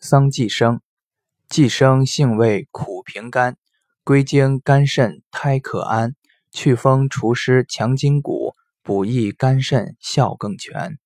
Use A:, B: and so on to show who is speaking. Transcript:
A: 桑寄生，寄生性味苦平甘，归经肝肾胎可安，祛风除湿强筋骨，补益肝肾效更全。